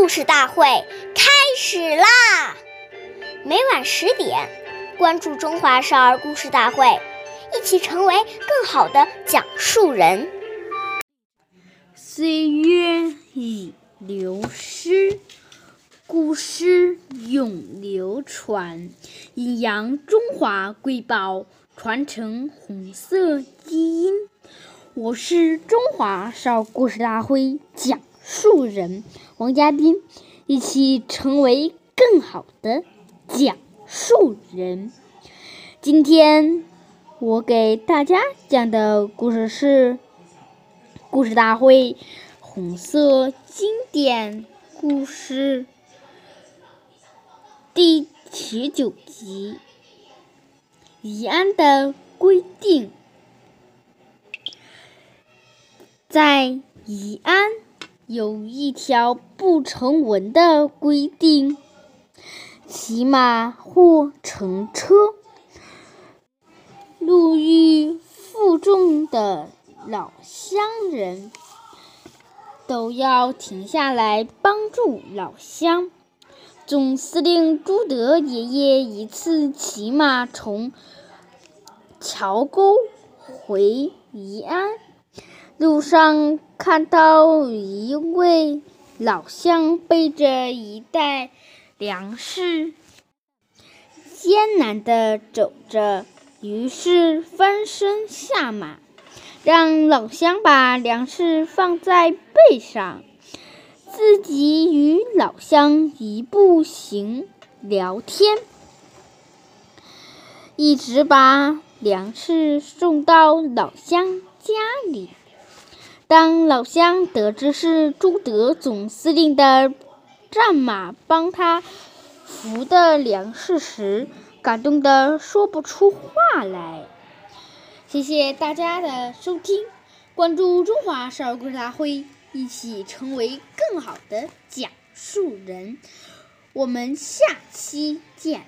故事大会开始啦！每晚十点，关注《中华少儿故事大会》，一起成为更好的讲述人。岁月已流失，故事永流传，阴阳中华瑰宝，传承红色基因。我是中华少儿故事大会讲。树人王嘉宾，一起成为更好的讲述人。今天我给大家讲的故事是《故事大会》红色经典故事第十九集：宜安的规定。在宜安。有一条不成文的规定：骑马或乘车，路遇负重的老乡人，都要停下来帮助老乡。总司令朱德爷爷一次骑马从桥沟回宜安。路上看到一位老乡背着一袋粮食，艰难地走着，于是翻身下马，让老乡把粮食放在背上，自己与老乡一步行聊天，一直把粮食送到老乡家里。当老乡得知是朱德总司令的战马帮他扶的粮食时，感动得说不出话来。谢谢大家的收听，关注中华少儿故事大会，一起成为更好的讲述人。我们下期见。